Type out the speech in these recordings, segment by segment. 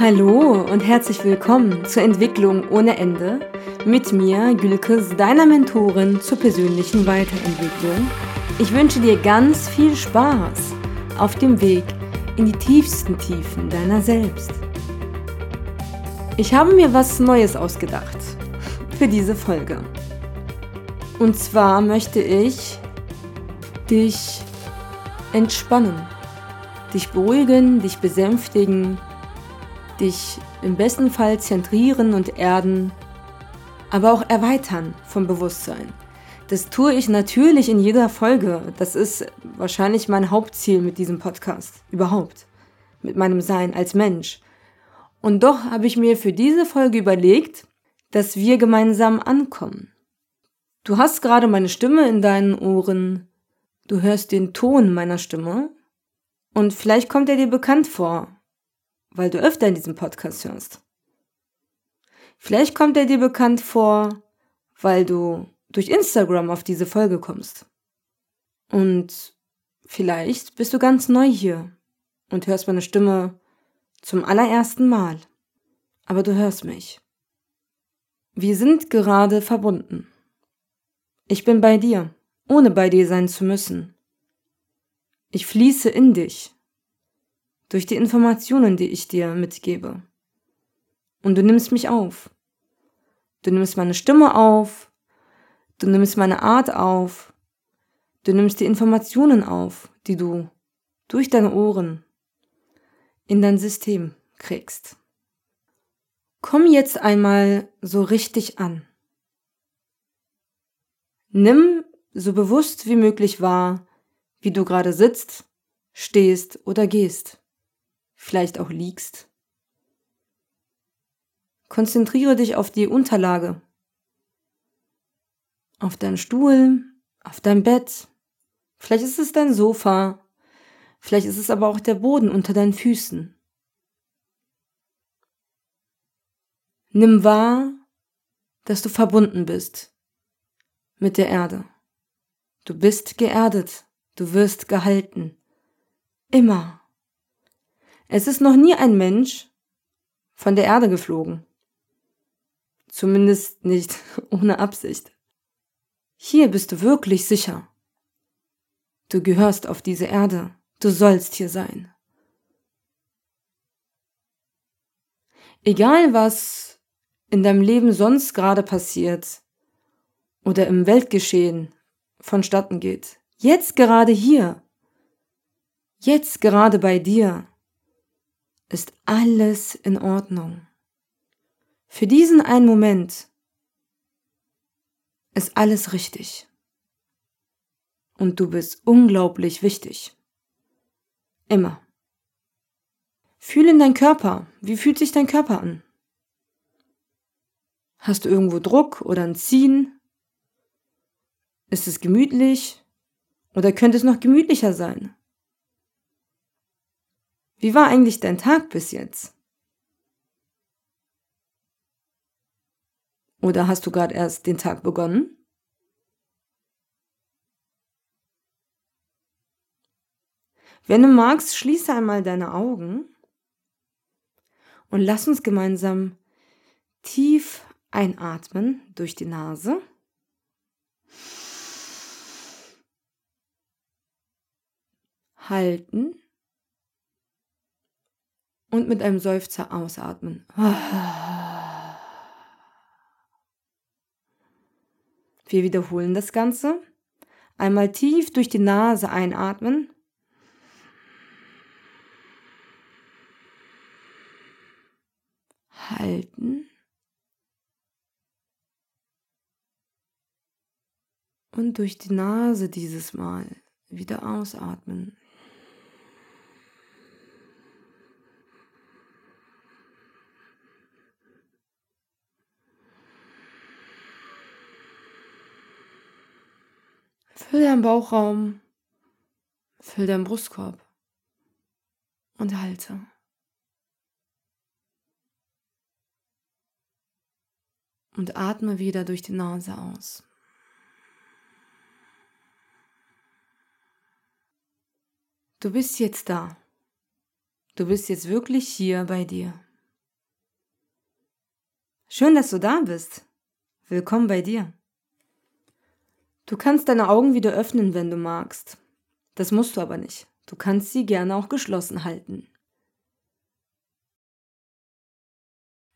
Hallo und herzlich willkommen zur Entwicklung ohne Ende mit mir, Gülkes, deiner Mentorin zur persönlichen Weiterentwicklung. Ich wünsche dir ganz viel Spaß auf dem Weg in die tiefsten Tiefen deiner selbst. Ich habe mir was Neues ausgedacht für diese Folge. Und zwar möchte ich dich entspannen, dich beruhigen, dich besänftigen, dich im besten Fall zentrieren und erden, aber auch erweitern vom Bewusstsein. Das tue ich natürlich in jeder Folge. Das ist wahrscheinlich mein Hauptziel mit diesem Podcast. Überhaupt. Mit meinem Sein als Mensch. Und doch habe ich mir für diese Folge überlegt, dass wir gemeinsam ankommen. Du hast gerade meine Stimme in deinen Ohren. Du hörst den Ton meiner Stimme. Und vielleicht kommt er dir bekannt vor weil du öfter in diesem Podcast hörst. Vielleicht kommt er dir bekannt vor, weil du durch Instagram auf diese Folge kommst. Und vielleicht bist du ganz neu hier und hörst meine Stimme zum allerersten Mal. Aber du hörst mich. Wir sind gerade verbunden. Ich bin bei dir, ohne bei dir sein zu müssen. Ich fließe in dich durch die Informationen, die ich dir mitgebe. Und du nimmst mich auf. Du nimmst meine Stimme auf, du nimmst meine Art auf, du nimmst die Informationen auf, die du durch deine Ohren in dein System kriegst. Komm jetzt einmal so richtig an. Nimm so bewusst wie möglich wahr, wie du gerade sitzt, stehst oder gehst vielleicht auch liegst. Konzentriere dich auf die Unterlage, auf deinen Stuhl, auf dein Bett. Vielleicht ist es dein Sofa, vielleicht ist es aber auch der Boden unter deinen Füßen. Nimm wahr, dass du verbunden bist mit der Erde. Du bist geerdet, du wirst gehalten. Immer. Es ist noch nie ein Mensch von der Erde geflogen. Zumindest nicht ohne Absicht. Hier bist du wirklich sicher. Du gehörst auf diese Erde. Du sollst hier sein. Egal was in deinem Leben sonst gerade passiert oder im Weltgeschehen vonstatten geht, jetzt gerade hier, jetzt gerade bei dir, ist alles in Ordnung. Für diesen einen Moment ist alles richtig. Und du bist unglaublich wichtig. Immer. Fühl in deinen Körper. Wie fühlt sich dein Körper an? Hast du irgendwo Druck oder ein Ziehen? Ist es gemütlich? Oder könnte es noch gemütlicher sein? Wie war eigentlich dein Tag bis jetzt? Oder hast du gerade erst den Tag begonnen? Wenn du magst, schließe einmal deine Augen und lass uns gemeinsam tief einatmen durch die Nase. Halten und mit einem Seufzer ausatmen. Wir wiederholen das Ganze. Einmal tief durch die Nase einatmen. Halten. Und durch die Nase dieses Mal wieder ausatmen. Füll deinen Bauchraum, füll deinen Brustkorb und halte. Und atme wieder durch die Nase aus. Du bist jetzt da. Du bist jetzt wirklich hier bei dir. Schön, dass du da bist. Willkommen bei dir. Du kannst deine Augen wieder öffnen, wenn du magst. Das musst du aber nicht. Du kannst sie gerne auch geschlossen halten.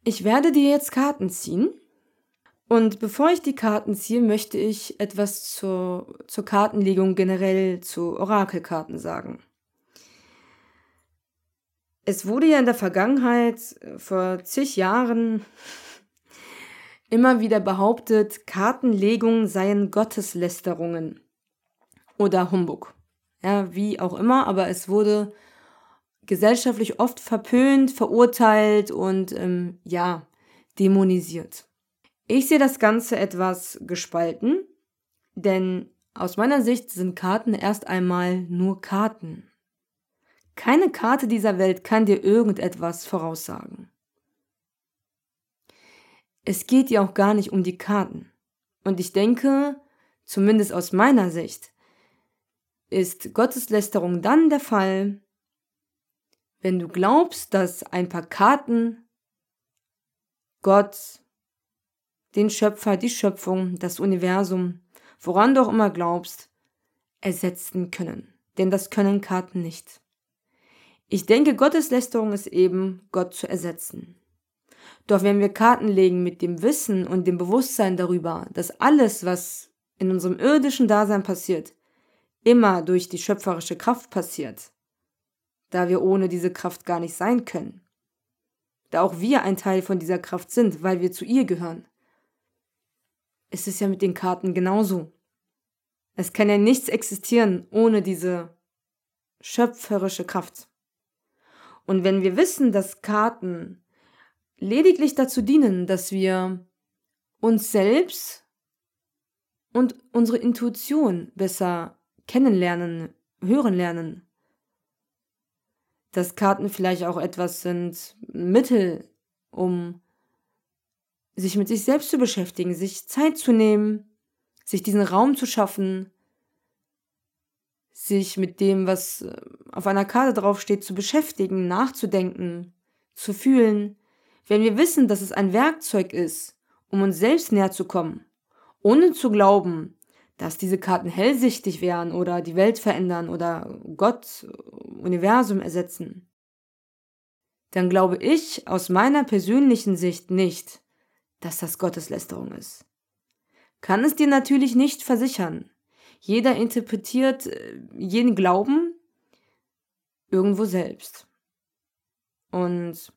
Ich werde dir jetzt Karten ziehen. Und bevor ich die Karten ziehe, möchte ich etwas zur, zur Kartenlegung generell zu Orakelkarten sagen. Es wurde ja in der Vergangenheit, vor zig Jahren, immer wieder behauptet, Kartenlegungen seien Gotteslästerungen oder Humbug. Ja, wie auch immer, aber es wurde gesellschaftlich oft verpönt, verurteilt und ähm, ja, dämonisiert. Ich sehe das Ganze etwas gespalten, denn aus meiner Sicht sind Karten erst einmal nur Karten. Keine Karte dieser Welt kann dir irgendetwas voraussagen. Es geht ja auch gar nicht um die Karten. Und ich denke, zumindest aus meiner Sicht, ist Gotteslästerung dann der Fall, wenn du glaubst, dass ein paar Karten Gott, den Schöpfer, die Schöpfung, das Universum, woran du auch immer glaubst, ersetzen können. Denn das können Karten nicht. Ich denke, Gotteslästerung ist eben, Gott zu ersetzen. Doch wenn wir Karten legen mit dem Wissen und dem Bewusstsein darüber, dass alles, was in unserem irdischen Dasein passiert, immer durch die schöpferische Kraft passiert, da wir ohne diese Kraft gar nicht sein können, da auch wir ein Teil von dieser Kraft sind, weil wir zu ihr gehören. Es ist ja mit den Karten genauso. Es kann ja nichts existieren ohne diese schöpferische Kraft. Und wenn wir wissen, dass Karten lediglich dazu dienen, dass wir uns selbst und unsere Intuition besser kennenlernen, hören lernen. Dass Karten vielleicht auch etwas sind, Mittel, um sich mit sich selbst zu beschäftigen, sich Zeit zu nehmen, sich diesen Raum zu schaffen, sich mit dem, was auf einer Karte draufsteht, zu beschäftigen, nachzudenken, zu fühlen, wenn wir wissen, dass es ein Werkzeug ist, um uns selbst näher zu kommen, ohne zu glauben, dass diese Karten hellsichtig wären oder die Welt verändern oder Gott, Universum ersetzen, dann glaube ich aus meiner persönlichen Sicht nicht, dass das Gotteslästerung ist. Kann es dir natürlich nicht versichern. Jeder interpretiert äh, jeden Glauben irgendwo selbst. Und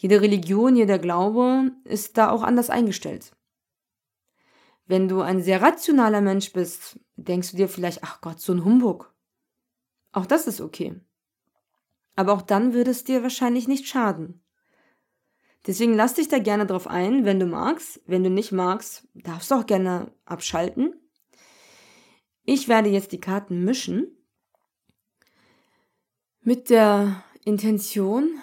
jede Religion, jeder Glaube ist da auch anders eingestellt. Wenn du ein sehr rationaler Mensch bist, denkst du dir vielleicht, ach Gott, so ein Humbug. Auch das ist okay. Aber auch dann würde es dir wahrscheinlich nicht schaden. Deswegen lass dich da gerne drauf ein, wenn du magst. Wenn du nicht magst, darfst du auch gerne abschalten. Ich werde jetzt die Karten mischen mit der Intention,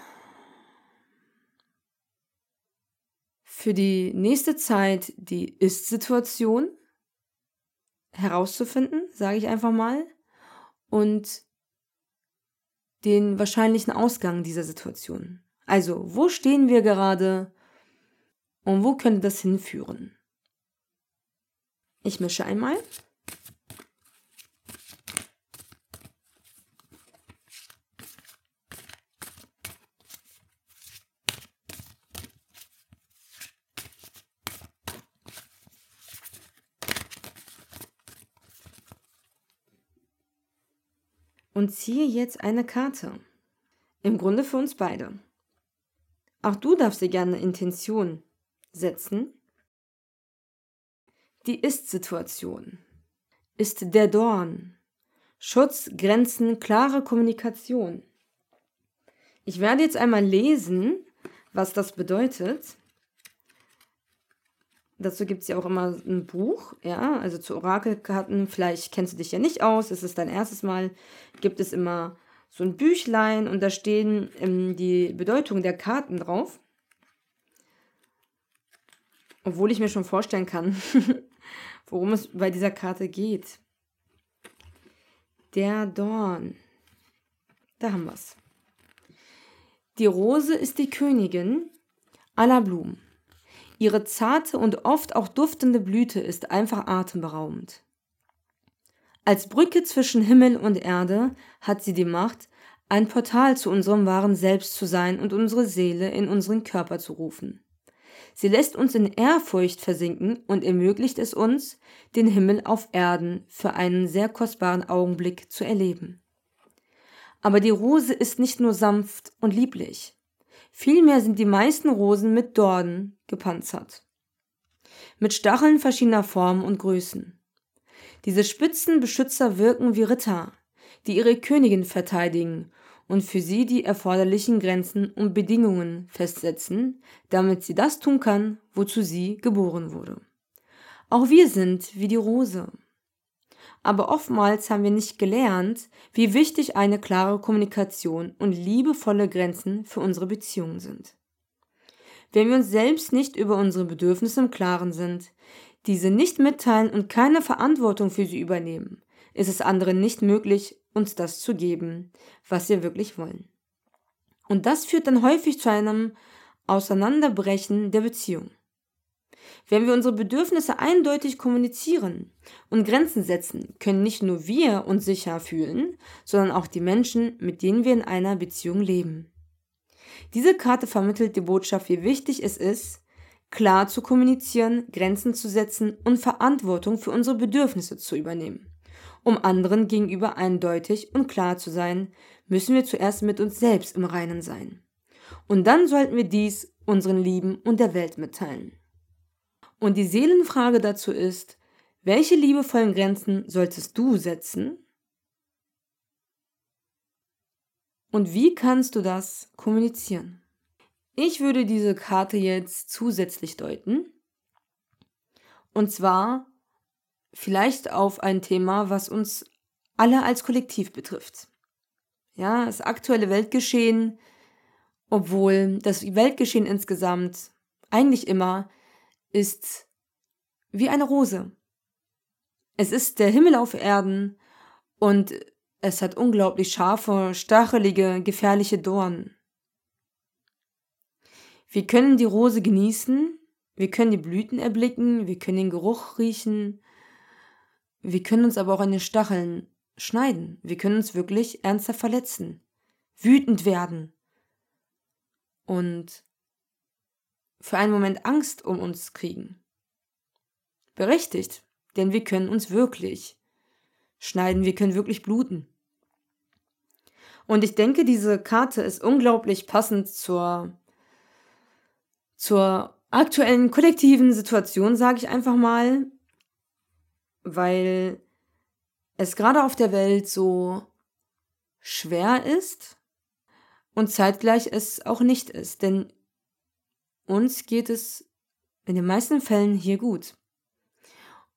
für die nächste Zeit die Ist-Situation herauszufinden, sage ich einfach mal, und den wahrscheinlichen Ausgang dieser Situation. Also, wo stehen wir gerade und wo könnte das hinführen? Ich mische einmal. Und ziehe jetzt eine Karte. Im Grunde für uns beide. Auch du darfst dir gerne eine Intention setzen. Die Ist-Situation ist der Dorn. Schutz, Grenzen, klare Kommunikation. Ich werde jetzt einmal lesen, was das bedeutet. Dazu gibt es ja auch immer ein Buch, ja, also zu Orakelkarten. Vielleicht kennst du dich ja nicht aus, es ist dein erstes Mal. Gibt es immer so ein Büchlein und da stehen ähm, die Bedeutung der Karten drauf. Obwohl ich mir schon vorstellen kann, worum es bei dieser Karte geht. Der Dorn. Da haben wir es. Die Rose ist die Königin aller Blumen. Ihre zarte und oft auch duftende Blüte ist einfach atemberaubend. Als Brücke zwischen Himmel und Erde hat sie die Macht, ein Portal zu unserem wahren Selbst zu sein und unsere Seele in unseren Körper zu rufen. Sie lässt uns in Ehrfurcht versinken und ermöglicht es uns, den Himmel auf Erden für einen sehr kostbaren Augenblick zu erleben. Aber die Rose ist nicht nur sanft und lieblich. Vielmehr sind die meisten Rosen mit Dornen gepanzert. Mit Stacheln verschiedener Formen und Größen. Diese spitzen Beschützer wirken wie Ritter, die ihre Königin verteidigen und für sie die erforderlichen Grenzen und Bedingungen festsetzen, damit sie das tun kann, wozu sie geboren wurde. Auch wir sind wie die Rose. Aber oftmals haben wir nicht gelernt, wie wichtig eine klare Kommunikation und liebevolle Grenzen für unsere Beziehungen sind. Wenn wir uns selbst nicht über unsere Bedürfnisse im Klaren sind, diese nicht mitteilen und keine Verantwortung für sie übernehmen, ist es anderen nicht möglich, uns das zu geben, was wir wirklich wollen. Und das führt dann häufig zu einem Auseinanderbrechen der Beziehung. Wenn wir unsere Bedürfnisse eindeutig kommunizieren und Grenzen setzen, können nicht nur wir uns sicher fühlen, sondern auch die Menschen, mit denen wir in einer Beziehung leben. Diese Karte vermittelt die Botschaft, wie wichtig es ist, klar zu kommunizieren, Grenzen zu setzen und Verantwortung für unsere Bedürfnisse zu übernehmen. Um anderen gegenüber eindeutig und klar zu sein, müssen wir zuerst mit uns selbst im Reinen sein. Und dann sollten wir dies unseren Lieben und der Welt mitteilen. Und die Seelenfrage dazu ist, welche liebevollen Grenzen solltest du setzen? Und wie kannst du das kommunizieren? Ich würde diese Karte jetzt zusätzlich deuten. Und zwar vielleicht auf ein Thema, was uns alle als Kollektiv betrifft. Ja, das aktuelle Weltgeschehen, obwohl das Weltgeschehen insgesamt eigentlich immer ist wie eine Rose. Es ist der Himmel auf Erden und es hat unglaublich scharfe, stachelige, gefährliche Dornen. Wir können die Rose genießen, wir können die Blüten erblicken, wir können den Geruch riechen, wir können uns aber auch an den Stacheln schneiden. Wir können uns wirklich ernsthaft verletzen, wütend werden und für einen Moment Angst um uns kriegen. Berechtigt, denn wir können uns wirklich schneiden, wir können wirklich bluten. Und ich denke, diese Karte ist unglaublich passend zur, zur aktuellen kollektiven Situation, sage ich einfach mal, weil es gerade auf der Welt so schwer ist und zeitgleich es auch nicht ist. Denn uns geht es in den meisten Fällen hier gut.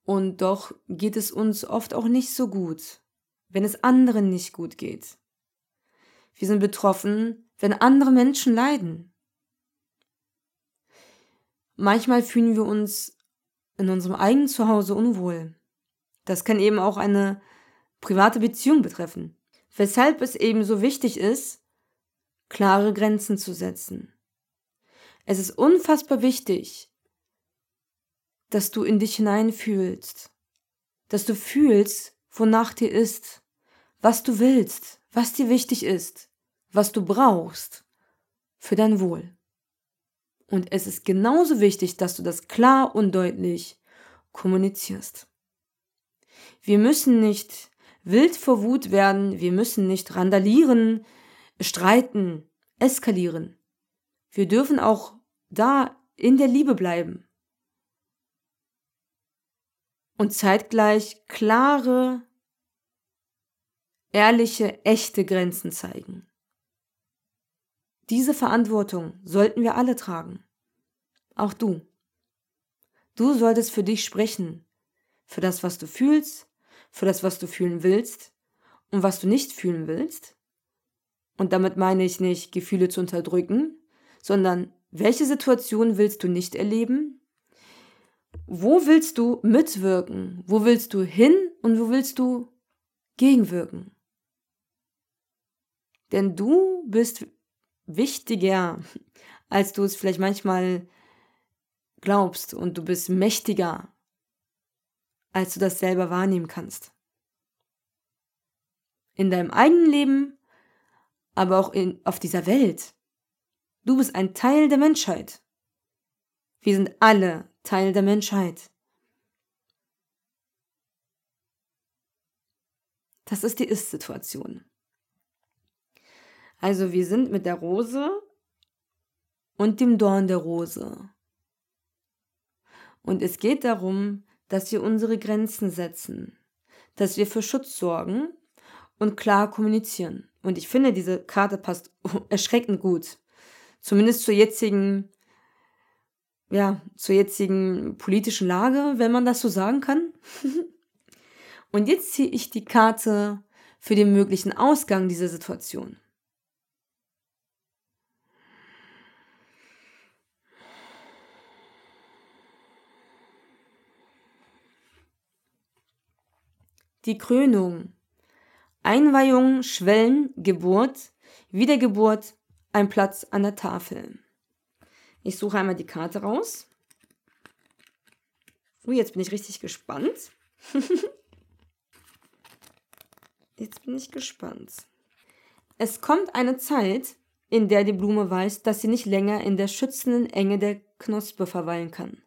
Und doch geht es uns oft auch nicht so gut, wenn es anderen nicht gut geht. Wir sind betroffen, wenn andere Menschen leiden. Manchmal fühlen wir uns in unserem eigenen Zuhause unwohl. Das kann eben auch eine private Beziehung betreffen. Weshalb es eben so wichtig ist, klare Grenzen zu setzen. Es ist unfassbar wichtig, dass du in dich hineinfühlst, dass du fühlst, wonach dir ist, was du willst, was dir wichtig ist, was du brauchst für dein Wohl. Und es ist genauso wichtig, dass du das klar und deutlich kommunizierst. Wir müssen nicht wild vor Wut werden, wir müssen nicht randalieren, streiten, eskalieren. Wir dürfen auch da in der Liebe bleiben. Und zeitgleich klare, ehrliche, echte Grenzen zeigen. Diese Verantwortung sollten wir alle tragen. Auch du. Du solltest für dich sprechen, für das, was du fühlst, für das, was du fühlen willst und was du nicht fühlen willst. Und damit meine ich nicht, Gefühle zu unterdrücken, sondern welche Situation willst du nicht erleben? Wo willst du mitwirken? Wo willst du hin und wo willst du gegenwirken? Denn du bist wichtiger, als du es vielleicht manchmal glaubst und du bist mächtiger, als du das selber wahrnehmen kannst. In deinem eigenen Leben, aber auch in, auf dieser Welt. Du bist ein Teil der Menschheit. Wir sind alle Teil der Menschheit. Das ist die Ist-Situation. Also wir sind mit der Rose und dem Dorn der Rose. Und es geht darum, dass wir unsere Grenzen setzen, dass wir für Schutz sorgen und klar kommunizieren. Und ich finde, diese Karte passt erschreckend gut. Zumindest zur jetzigen, ja, zur jetzigen politischen Lage, wenn man das so sagen kann. und jetzt ziehe ich die Karte für den möglichen Ausgang dieser Situation. Die Krönung. Einweihung, Schwellen, Geburt, Wiedergeburt, ein Platz an der Tafel. Ich suche einmal die Karte raus. Ui, jetzt bin ich richtig gespannt. jetzt bin ich gespannt. Es kommt eine Zeit, in der die Blume weiß, dass sie nicht länger in der schützenden Enge der Knospe verweilen kann.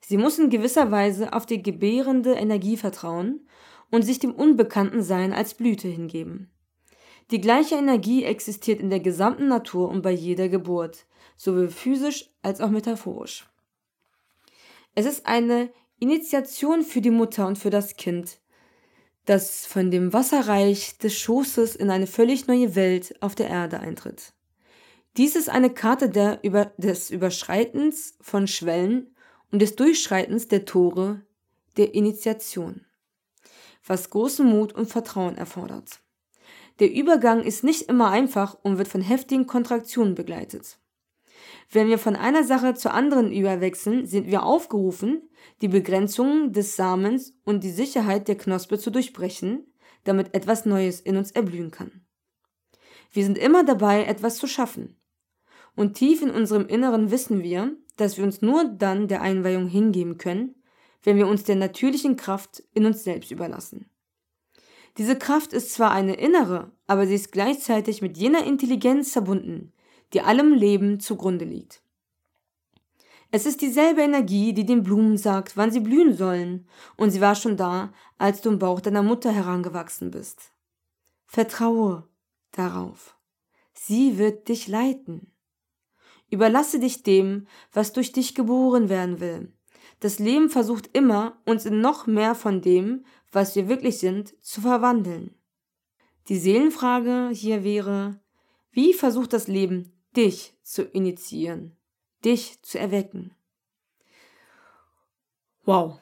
Sie muss in gewisser Weise auf die gebärende Energie vertrauen und sich dem Unbekannten Sein als Blüte hingeben. Die gleiche Energie existiert in der gesamten Natur und bei jeder Geburt, sowohl physisch als auch metaphorisch. Es ist eine Initiation für die Mutter und für das Kind, das von dem Wasserreich des Schoßes in eine völlig neue Welt auf der Erde eintritt. Dies ist eine Karte der Über des Überschreitens von Schwellen und des Durchschreitens der Tore der Initiation was großen Mut und Vertrauen erfordert. Der Übergang ist nicht immer einfach und wird von heftigen Kontraktionen begleitet. Wenn wir von einer Sache zur anderen überwechseln, sind wir aufgerufen, die Begrenzungen des Samens und die Sicherheit der Knospe zu durchbrechen, damit etwas Neues in uns erblühen kann. Wir sind immer dabei, etwas zu schaffen. Und tief in unserem Inneren wissen wir, dass wir uns nur dann der Einweihung hingeben können, wenn wir uns der natürlichen Kraft in uns selbst überlassen. Diese Kraft ist zwar eine innere, aber sie ist gleichzeitig mit jener Intelligenz verbunden, die allem Leben zugrunde liegt. Es ist dieselbe Energie, die den Blumen sagt, wann sie blühen sollen, und sie war schon da, als du im Bauch deiner Mutter herangewachsen bist. Vertraue darauf. Sie wird dich leiten. Überlasse dich dem, was durch dich geboren werden will, das Leben versucht immer, uns in noch mehr von dem, was wir wirklich sind, zu verwandeln. Die Seelenfrage hier wäre, wie versucht das Leben, dich zu initiieren, dich zu erwecken? Wow.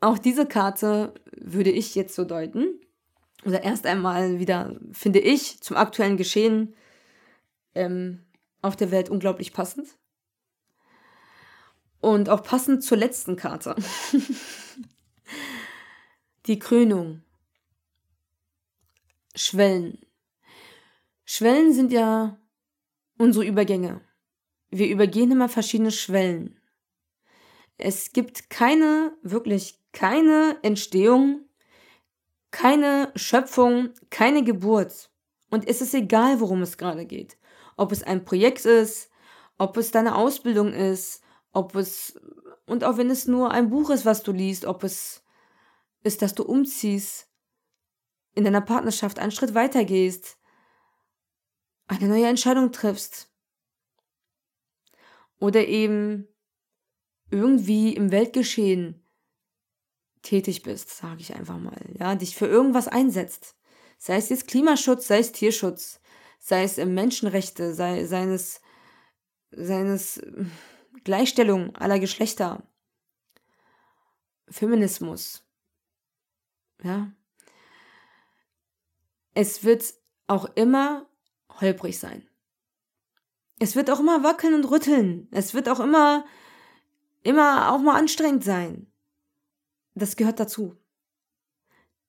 Auch diese Karte würde ich jetzt so deuten. Oder erst einmal wieder, finde ich, zum aktuellen Geschehen ähm, auf der Welt unglaublich passend. Und auch passend zur letzten Karte. Die Krönung. Schwellen. Schwellen sind ja unsere Übergänge. Wir übergehen immer verschiedene Schwellen. Es gibt keine, wirklich keine Entstehung, keine Schöpfung, keine Geburt. Und es ist egal, worum es gerade geht. Ob es ein Projekt ist, ob es deine Ausbildung ist, ob es, und auch wenn es nur ein Buch ist, was du liest, ob es ist, dass du umziehst, in deiner Partnerschaft einen Schritt weiter gehst, eine neue Entscheidung triffst. Oder eben irgendwie im Weltgeschehen tätig bist, sage ich einfach mal, ja, dich für irgendwas einsetzt. Sei es jetzt Klimaschutz, sei es Tierschutz, sei es Menschenrechte, sei seines seines Gleichstellung aller Geschlechter, Feminismus. Ja. Es wird auch immer holprig sein. Es wird auch immer wackeln und rütteln. Es wird auch immer, immer auch mal anstrengend sein. Das gehört dazu.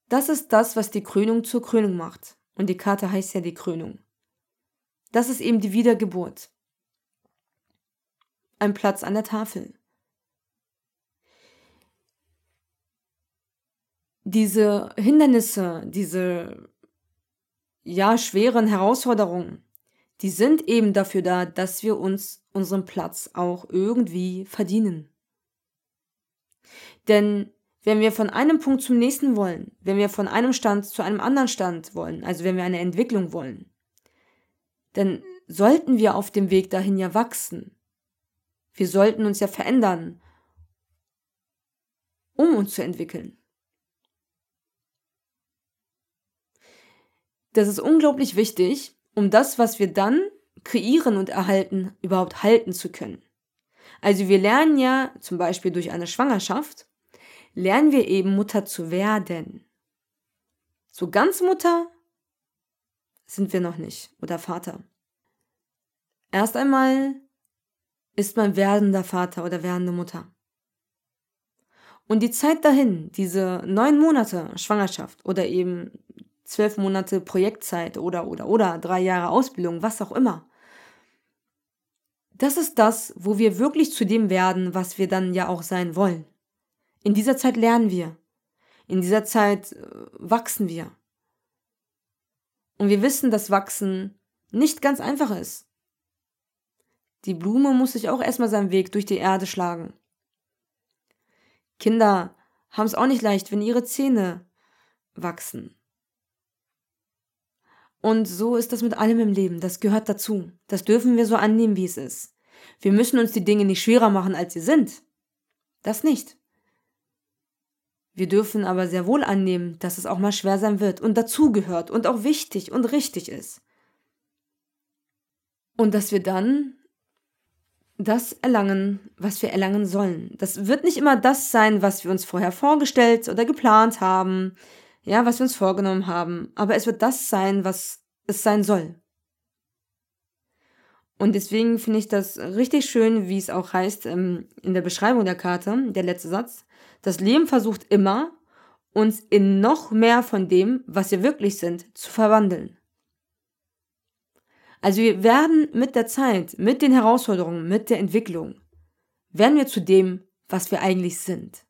Das ist das, was die Krönung zur Krönung macht. Und die Karte heißt ja die Krönung. Das ist eben die Wiedergeburt ein Platz an der Tafel. Diese Hindernisse, diese ja schweren Herausforderungen, die sind eben dafür da, dass wir uns unseren Platz auch irgendwie verdienen. Denn wenn wir von einem Punkt zum nächsten wollen, wenn wir von einem Stand zu einem anderen Stand wollen, also wenn wir eine Entwicklung wollen, dann sollten wir auf dem Weg dahin ja wachsen. Wir sollten uns ja verändern, um uns zu entwickeln. Das ist unglaublich wichtig, um das, was wir dann kreieren und erhalten, überhaupt halten zu können. Also wir lernen ja zum Beispiel durch eine Schwangerschaft, lernen wir eben Mutter zu werden. So ganz Mutter sind wir noch nicht oder Vater. Erst einmal ist man werdender Vater oder werdende Mutter. Und die Zeit dahin, diese neun Monate Schwangerschaft oder eben zwölf Monate Projektzeit oder, oder, oder drei Jahre Ausbildung, was auch immer. Das ist das, wo wir wirklich zu dem werden, was wir dann ja auch sein wollen. In dieser Zeit lernen wir. In dieser Zeit äh, wachsen wir. Und wir wissen, dass Wachsen nicht ganz einfach ist. Die Blume muss sich auch erstmal seinen Weg durch die Erde schlagen. Kinder haben es auch nicht leicht, wenn ihre Zähne wachsen. Und so ist das mit allem im Leben. Das gehört dazu. Das dürfen wir so annehmen, wie es ist. Wir müssen uns die Dinge nicht schwerer machen, als sie sind. Das nicht. Wir dürfen aber sehr wohl annehmen, dass es auch mal schwer sein wird und dazugehört und auch wichtig und richtig ist. Und dass wir dann das erlangen, was wir erlangen sollen. Das wird nicht immer das sein, was wir uns vorher vorgestellt oder geplant haben, ja, was wir uns vorgenommen haben, aber es wird das sein, was es sein soll. Und deswegen finde ich das richtig schön, wie es auch heißt ähm, in der Beschreibung der Karte, der letzte Satz. Das Leben versucht immer, uns in noch mehr von dem, was wir wirklich sind, zu verwandeln. Also wir werden mit der Zeit, mit den Herausforderungen, mit der Entwicklung, werden wir zu dem, was wir eigentlich sind.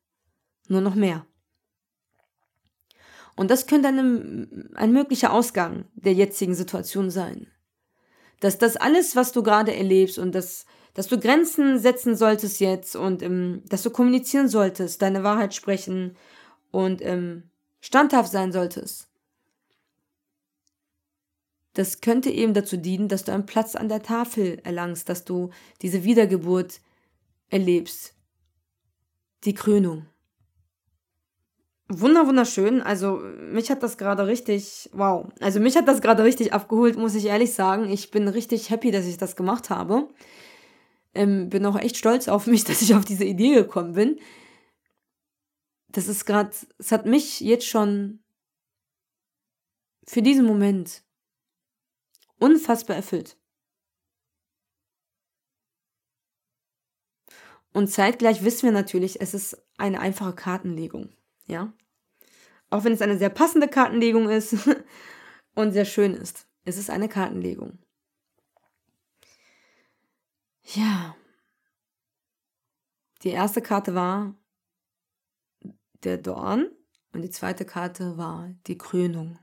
Nur noch mehr. Und das könnte ein, ein möglicher Ausgang der jetzigen Situation sein. Dass das alles, was du gerade erlebst und das, dass du Grenzen setzen solltest jetzt und ähm, dass du kommunizieren solltest, deine Wahrheit sprechen und ähm, standhaft sein solltest. Das könnte eben dazu dienen, dass du einen Platz an der Tafel erlangst, dass du diese Wiedergeburt erlebst. Die Krönung. Wunder, wunderschön. Also mich hat das gerade richtig, wow. Also mich hat das gerade richtig abgeholt, muss ich ehrlich sagen. Ich bin richtig happy, dass ich das gemacht habe. Ähm, bin auch echt stolz auf mich, dass ich auf diese Idee gekommen bin. Das ist gerade, es hat mich jetzt schon für diesen Moment unfassbar erfüllt. Und zeitgleich wissen wir natürlich, es ist eine einfache Kartenlegung. Ja. Auch wenn es eine sehr passende Kartenlegung ist und sehr schön ist. Es ist eine Kartenlegung. Ja. Die erste Karte war der Dorn und die zweite Karte war die Krönung.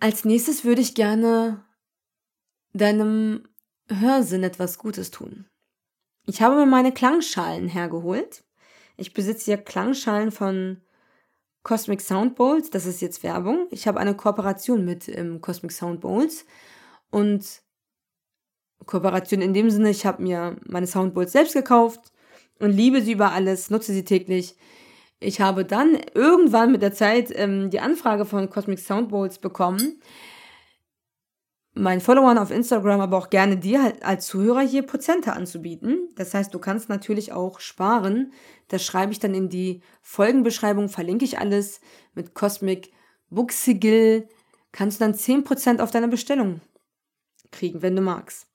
Als nächstes würde ich gerne deinem Hörsinn etwas Gutes tun. Ich habe mir meine Klangschalen hergeholt. Ich besitze hier Klangschalen von Cosmic Sound Bowls. Das ist jetzt Werbung. Ich habe eine Kooperation mit ähm, Cosmic Sound Bowls. Und Kooperation in dem Sinne, ich habe mir meine Sound Bowls selbst gekauft und liebe sie über alles, nutze sie täglich. Ich habe dann irgendwann mit der Zeit ähm, die Anfrage von Cosmic Sound Bowls bekommen, meinen Followern auf Instagram, aber auch gerne dir halt als Zuhörer hier Prozente anzubieten. Das heißt, du kannst natürlich auch sparen. Das schreibe ich dann in die Folgenbeschreibung, verlinke ich alles mit Cosmic Buchsigil. Kannst du dann 10% auf deine Bestellung kriegen, wenn du magst.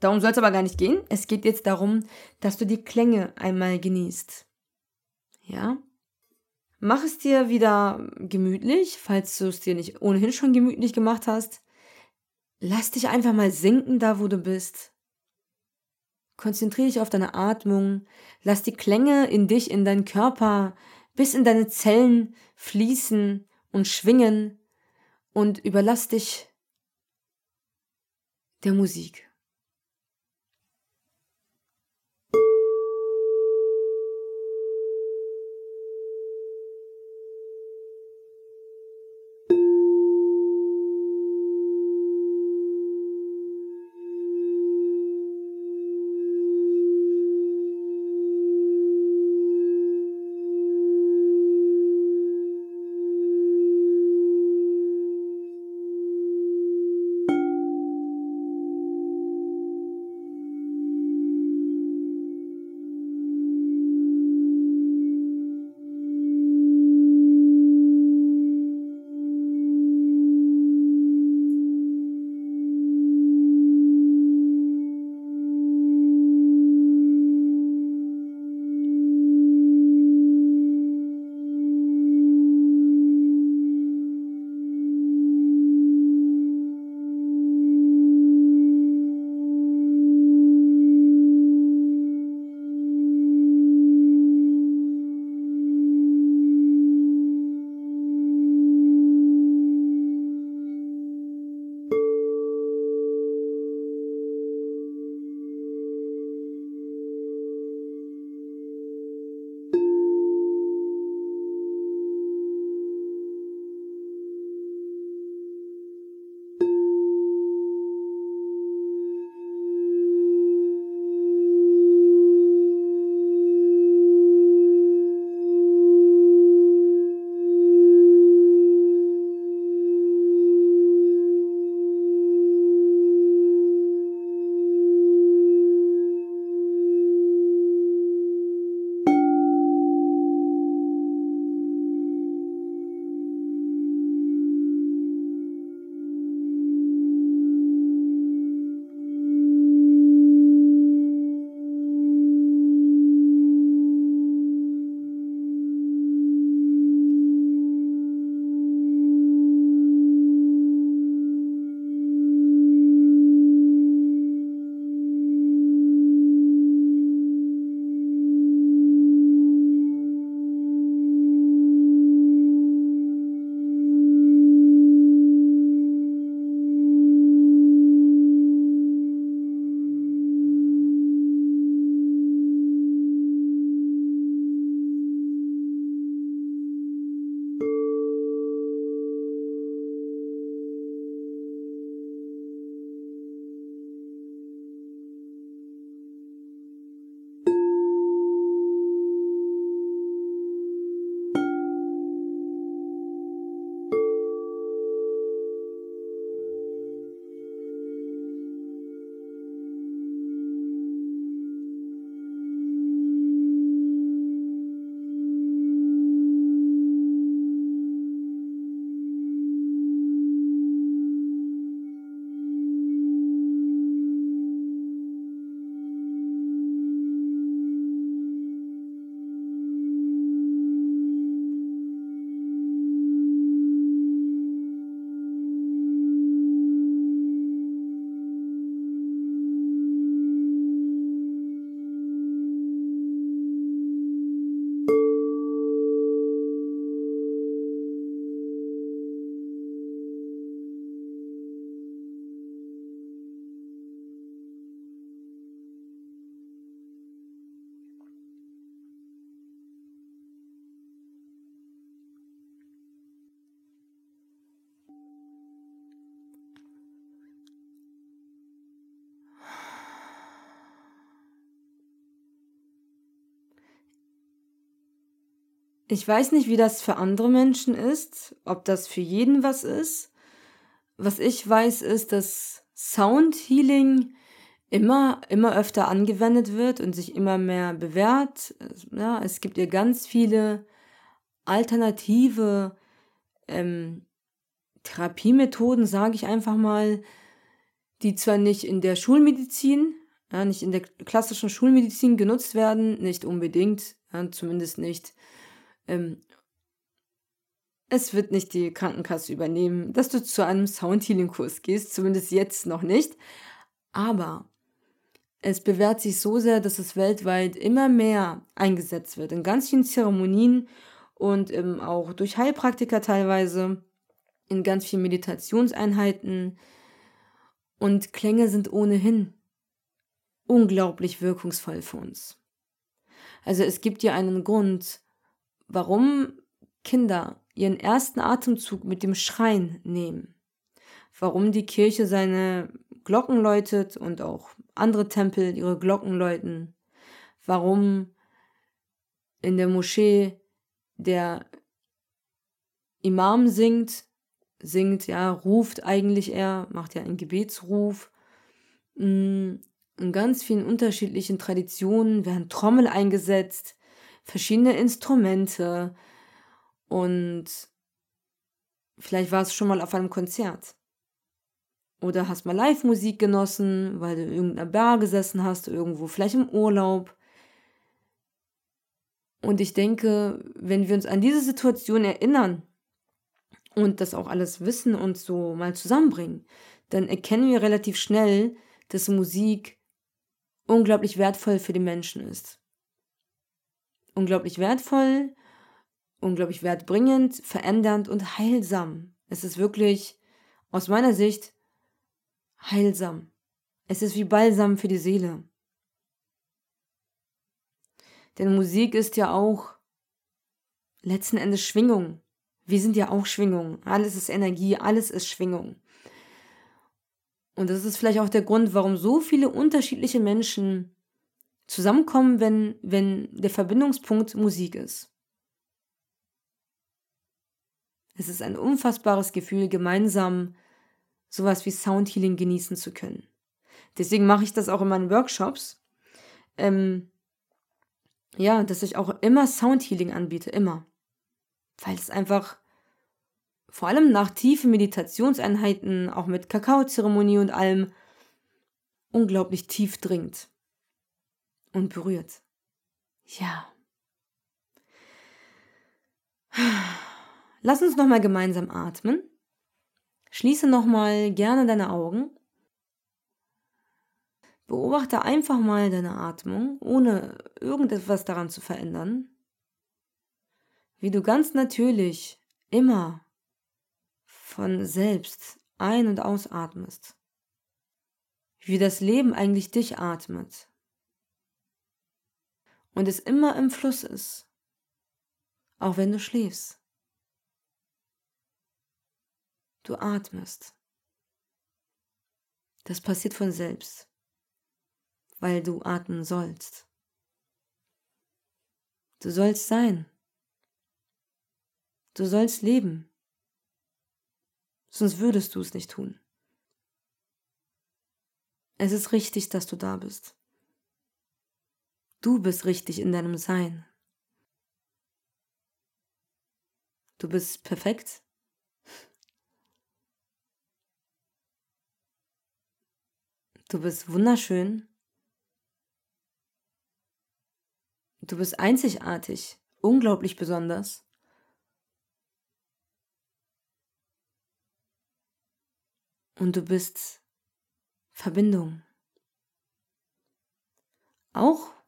Darum soll es aber gar nicht gehen. Es geht jetzt darum, dass du die Klänge einmal genießt. Ja? Mach es dir wieder gemütlich, falls du es dir nicht ohnehin schon gemütlich gemacht hast. Lass dich einfach mal sinken da, wo du bist. Konzentriere dich auf deine Atmung. Lass die Klänge in dich, in deinen Körper, bis in deine Zellen fließen und schwingen und überlass dich der Musik. Ich weiß nicht, wie das für andere Menschen ist, ob das für jeden was ist. Was ich weiß, ist, dass Sound Healing immer, immer öfter angewendet wird und sich immer mehr bewährt. Ja, es gibt ja ganz viele alternative ähm, Therapiemethoden, sage ich einfach mal, die zwar nicht in der Schulmedizin, ja, nicht in der klassischen Schulmedizin genutzt werden, nicht unbedingt, ja, zumindest nicht ähm, es wird nicht die Krankenkasse übernehmen, dass du zu einem Soundhealing-Kurs gehst, zumindest jetzt noch nicht. Aber es bewährt sich so sehr, dass es weltweit immer mehr eingesetzt wird. In ganz vielen Zeremonien und ähm, auch durch Heilpraktiker teilweise, in ganz vielen Meditationseinheiten. Und Klänge sind ohnehin unglaublich wirkungsvoll für uns. Also es gibt ja einen Grund, warum Kinder ihren ersten Atemzug mit dem Schreien nehmen. Warum die Kirche seine Glocken läutet und auch andere Tempel ihre Glocken läuten. Warum in der Moschee der Imam singt, singt, ja, ruft eigentlich er, macht ja einen Gebetsruf. Mm, in ganz vielen unterschiedlichen Traditionen werden Trommel eingesetzt, verschiedene Instrumente und vielleicht war es schon mal auf einem Konzert. Oder hast mal Live-Musik genossen, weil du in irgendeiner Bar gesessen hast, irgendwo, vielleicht im Urlaub. Und ich denke, wenn wir uns an diese Situation erinnern und das auch alles wissen und so mal zusammenbringen, dann erkennen wir relativ schnell, dass Musik unglaublich wertvoll für die Menschen ist. Unglaublich wertvoll, unglaublich wertbringend, verändernd und heilsam. Es ist wirklich aus meiner Sicht heilsam. Es ist wie Balsam für die Seele. Denn Musik ist ja auch letzten Endes Schwingung. Wir sind ja auch Schwingung. Alles ist Energie, alles ist Schwingung. Und das ist vielleicht auch der Grund, warum so viele unterschiedliche Menschen zusammenkommen, wenn, wenn der Verbindungspunkt Musik ist. Es ist ein unfassbares Gefühl, gemeinsam sowas wie Soundhealing genießen zu können. Deswegen mache ich das auch in meinen Workshops. Ähm, ja, dass ich auch immer Soundhealing anbiete, immer. Weil es einfach vor allem nach tiefen Meditationseinheiten, auch mit Kakaozeremonie und allem, unglaublich tief dringt und berührt. Ja. Lass uns nochmal gemeinsam atmen. Schließe nochmal gerne deine Augen. Beobachte einfach mal deine Atmung, ohne irgendetwas daran zu verändern. Wie du ganz natürlich immer von selbst ein- und ausatmest. Wie das Leben eigentlich dich atmet. Und es immer im Fluss ist. Auch wenn du schläfst. Du atmest. Das passiert von selbst, weil du atmen sollst. Du sollst sein. Du sollst leben. Sonst würdest du es nicht tun. Es ist richtig, dass du da bist. Du bist richtig in deinem Sein. Du bist perfekt. Du bist wunderschön. Du bist einzigartig, unglaublich besonders. Und du bist Verbindung. Auch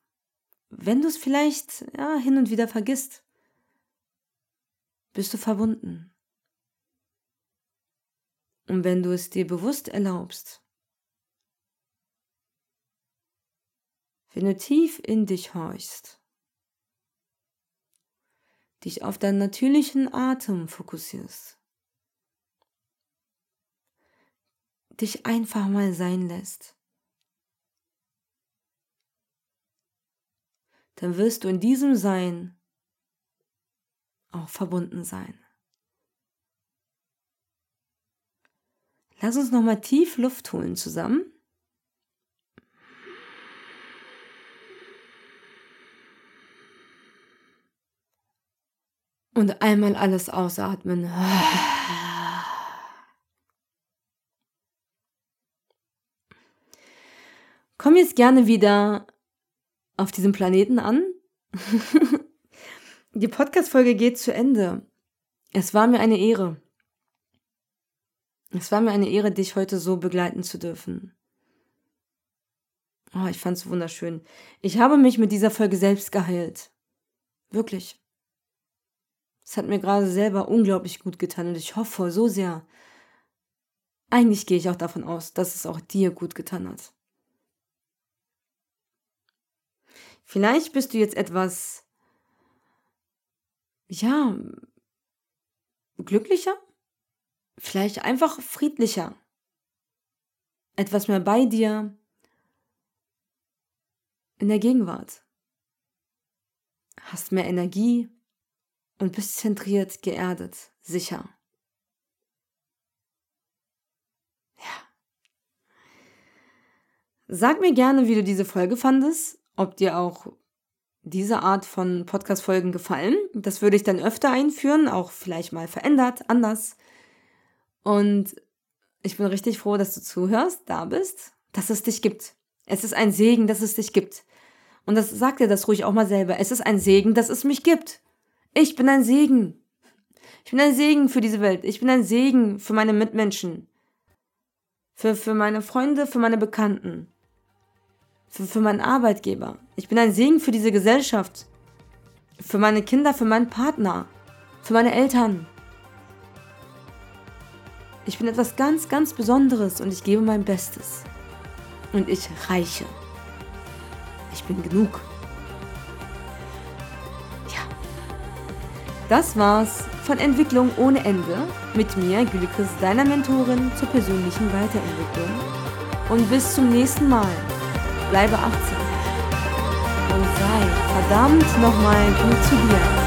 wenn du es vielleicht ja, hin und wieder vergisst, bist du verbunden. Und wenn du es dir bewusst erlaubst, wenn du tief in dich horchst, dich auf deinen natürlichen Atem fokussierst, dich einfach mal sein lässt, dann wirst du in diesem Sein auch verbunden sein. Lass uns nochmal tief Luft holen zusammen. Und einmal alles ausatmen. Komm jetzt gerne wieder auf diesem Planeten an. Die Podcast-Folge geht zu Ende. Es war mir eine Ehre. Es war mir eine Ehre, dich heute so begleiten zu dürfen. Oh, ich fand's wunderschön. Ich habe mich mit dieser Folge selbst geheilt. Wirklich. Es hat mir gerade selber unglaublich gut getan und ich hoffe so sehr. Eigentlich gehe ich auch davon aus, dass es auch dir gut getan hat. Vielleicht bist du jetzt etwas, ja, glücklicher, vielleicht einfach friedlicher, etwas mehr bei dir? In der Gegenwart, hast mehr Energie und bist zentriert, geerdet, sicher. Ja. Sag mir gerne, wie du diese Folge fandest ob dir auch diese Art von Podcast-Folgen gefallen. Das würde ich dann öfter einführen, auch vielleicht mal verändert, anders. Und ich bin richtig froh, dass du zuhörst, da bist, dass es dich gibt. Es ist ein Segen, dass es dich gibt. Und das sagt dir das ruhig auch mal selber. Es ist ein Segen, dass es mich gibt. Ich bin ein Segen. Ich bin ein Segen für diese Welt. Ich bin ein Segen für meine Mitmenschen. Für, für meine Freunde, für meine Bekannten für, für meinen Arbeitgeber. Ich bin ein Segen für diese Gesellschaft. Für meine Kinder, für meinen Partner, für meine Eltern. Ich bin etwas ganz, ganz Besonderes und ich gebe mein Bestes. Und ich reiche. Ich bin genug. Ja. Das war's von Entwicklung ohne Ende mit mir, Gülkes, deiner Mentorin zur persönlichen Weiterentwicklung. Und bis zum nächsten Mal bleibe achtsam und sei verdammt nochmal gut zu dir.